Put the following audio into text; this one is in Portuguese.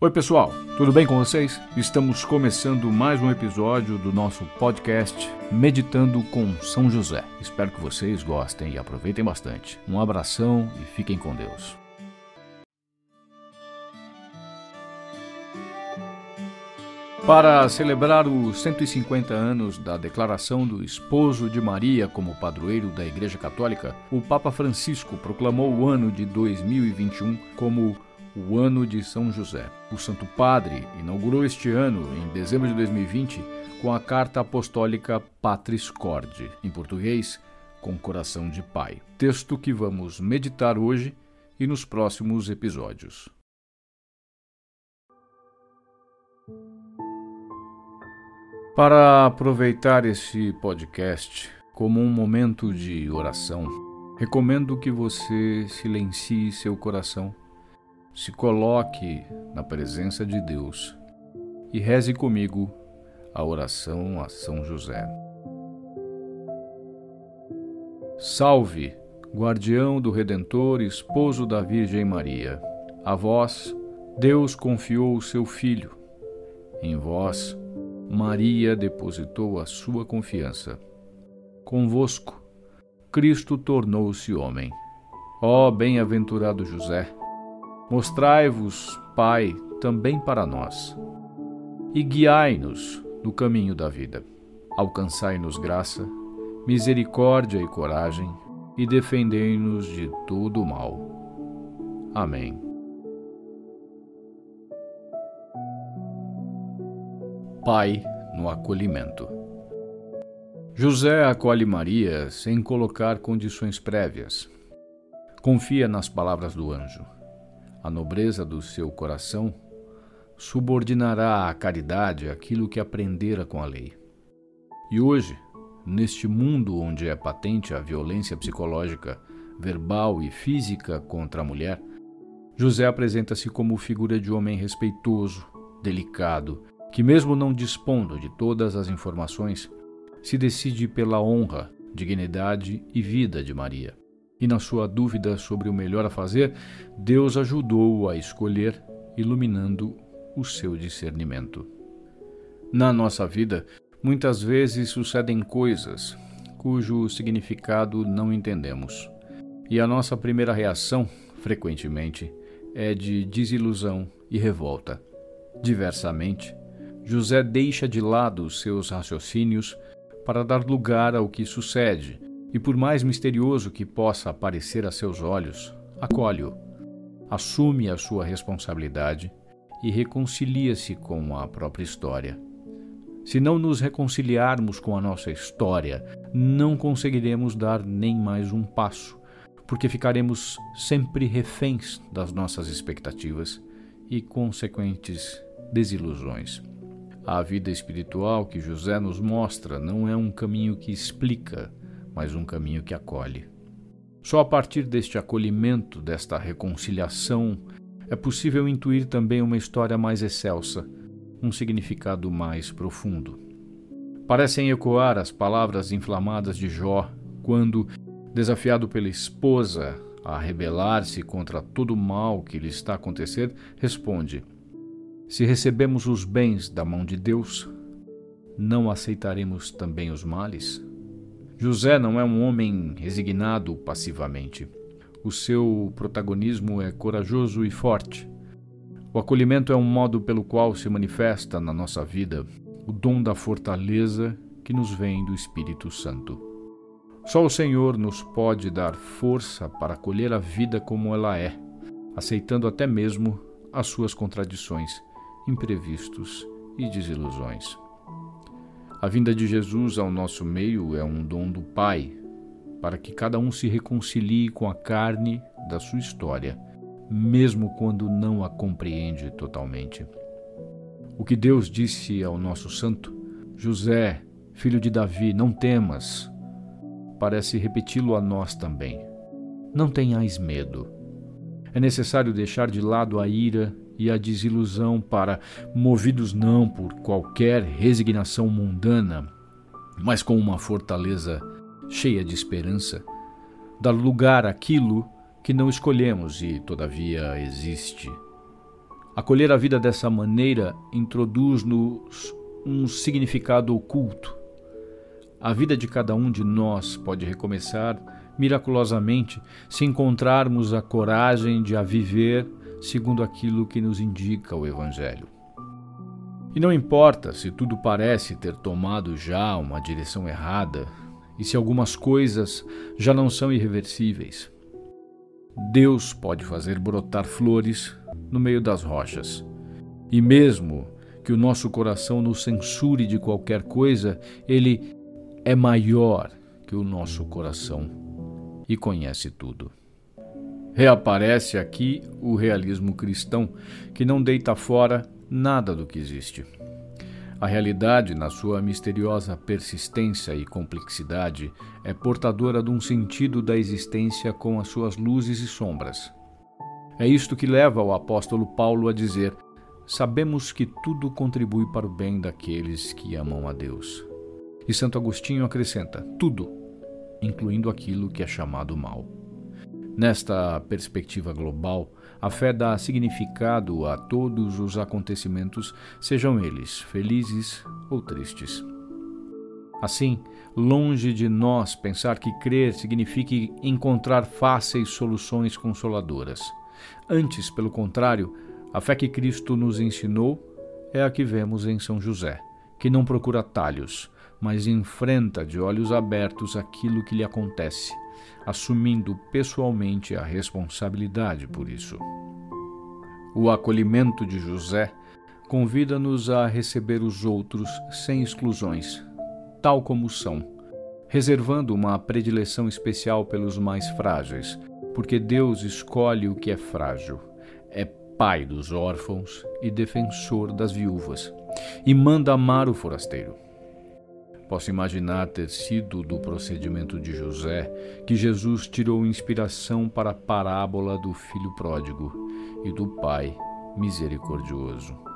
Oi, pessoal, tudo bem com vocês? Estamos começando mais um episódio do nosso podcast Meditando com São José. Espero que vocês gostem e aproveitem bastante. Um abração e fiquem com Deus. Para celebrar os 150 anos da declaração do esposo de Maria como padroeiro da Igreja Católica, o Papa Francisco proclamou o ano de 2021 como o Ano de São José. O Santo Padre inaugurou este ano, em dezembro de 2020, com a carta apostólica Patris Corde, em português, com coração de pai. Texto que vamos meditar hoje e nos próximos episódios. Para aproveitar este podcast como um momento de oração, recomendo que você silencie seu coração, se coloque na presença de Deus e reze comigo a oração a São José. Salve, guardião do Redentor, esposo da Virgem Maria. A vós, Deus confiou o seu Filho. Em vós, Maria depositou a sua confiança. Convosco, Cristo tornou-se homem. Ó bem-aventurado José, mostrai-vos, Pai, também para nós, e guiai-nos no caminho da vida. Alcançai-nos graça, misericórdia e coragem, e defendei-nos de todo o mal. Amém. Pai no acolhimento. José acolhe Maria sem colocar condições prévias. Confia nas palavras do anjo. A nobreza do seu coração subordinará à caridade aquilo que aprendera com a lei. E hoje, neste mundo onde é patente a violência psicológica, verbal e física contra a mulher, José apresenta-se como figura de homem respeitoso, delicado que, mesmo não dispondo de todas as informações, se decide pela honra, dignidade e vida de Maria. E na sua dúvida sobre o melhor a fazer, Deus ajudou-o a escolher, iluminando o seu discernimento. Na nossa vida, muitas vezes sucedem coisas cujo significado não entendemos. E a nossa primeira reação, frequentemente, é de desilusão e revolta. Diversamente, José deixa de lado seus raciocínios para dar lugar ao que sucede, e por mais misterioso que possa parecer a seus olhos, acolhe-o, assume a sua responsabilidade e reconcilia-se com a própria história. Se não nos reconciliarmos com a nossa história, não conseguiremos dar nem mais um passo, porque ficaremos sempre reféns das nossas expectativas e consequentes desilusões. A vida espiritual que José nos mostra não é um caminho que explica, mas um caminho que acolhe. Só a partir deste acolhimento, desta reconciliação, é possível intuir também uma história mais excelsa, um significado mais profundo. Parecem ecoar as palavras inflamadas de Jó quando, desafiado pela esposa a rebelar-se contra todo o mal que lhe está a acontecer, responde: se recebemos os bens da mão de Deus, não aceitaremos também os males? José não é um homem resignado passivamente. O seu protagonismo é corajoso e forte. O acolhimento é um modo pelo qual se manifesta na nossa vida o dom da fortaleza que nos vem do Espírito Santo. Só o Senhor nos pode dar força para acolher a vida como ela é, aceitando até mesmo as suas contradições imprevistos e desilusões. A vinda de Jesus ao nosso meio é um dom do Pai, para que cada um se reconcilie com a carne da sua história, mesmo quando não a compreende totalmente. O que Deus disse ao nosso santo, José, filho de Davi, não temas, parece repeti-lo a nós também. Não tenhais medo. É necessário deixar de lado a ira e a desilusão para, movidos não por qualquer resignação mundana, mas com uma fortaleza cheia de esperança, dar lugar àquilo que não escolhemos e, todavia, existe. Acolher a vida dessa maneira introduz-nos um significado oculto. A vida de cada um de nós pode recomeçar miraculosamente se encontrarmos a coragem de a viver segundo aquilo que nos indica o Evangelho. E não importa se tudo parece ter tomado já uma direção errada e se algumas coisas já não são irreversíveis. Deus pode fazer brotar flores no meio das rochas. E mesmo que o nosso coração nos censure de qualquer coisa, ele é maior que o nosso coração e conhece tudo. Reaparece aqui o realismo cristão, que não deita fora nada do que existe. A realidade, na sua misteriosa persistência e complexidade, é portadora de um sentido da existência com as suas luzes e sombras. É isto que leva o apóstolo Paulo a dizer: Sabemos que tudo contribui para o bem daqueles que amam a Deus. E Santo Agostinho acrescenta: tudo, incluindo aquilo que é chamado mal. Nesta perspectiva global, a fé dá significado a todos os acontecimentos, sejam eles felizes ou tristes. Assim, longe de nós pensar que crer signifique encontrar fáceis soluções consoladoras. Antes, pelo contrário, a fé que Cristo nos ensinou é a que vemos em São José, que não procura talhos, mas enfrenta de olhos abertos aquilo que lhe acontece assumindo pessoalmente a responsabilidade por isso. O acolhimento de José convida-nos a receber os outros sem exclusões, tal como são, reservando uma predileção especial pelos mais frágeis, porque Deus escolhe o que é frágil, é pai dos órfãos e defensor das viúvas, e manda amar o forasteiro. Posso imaginar ter sido do procedimento de José que Jesus tirou inspiração para a parábola do filho pródigo e do pai misericordioso.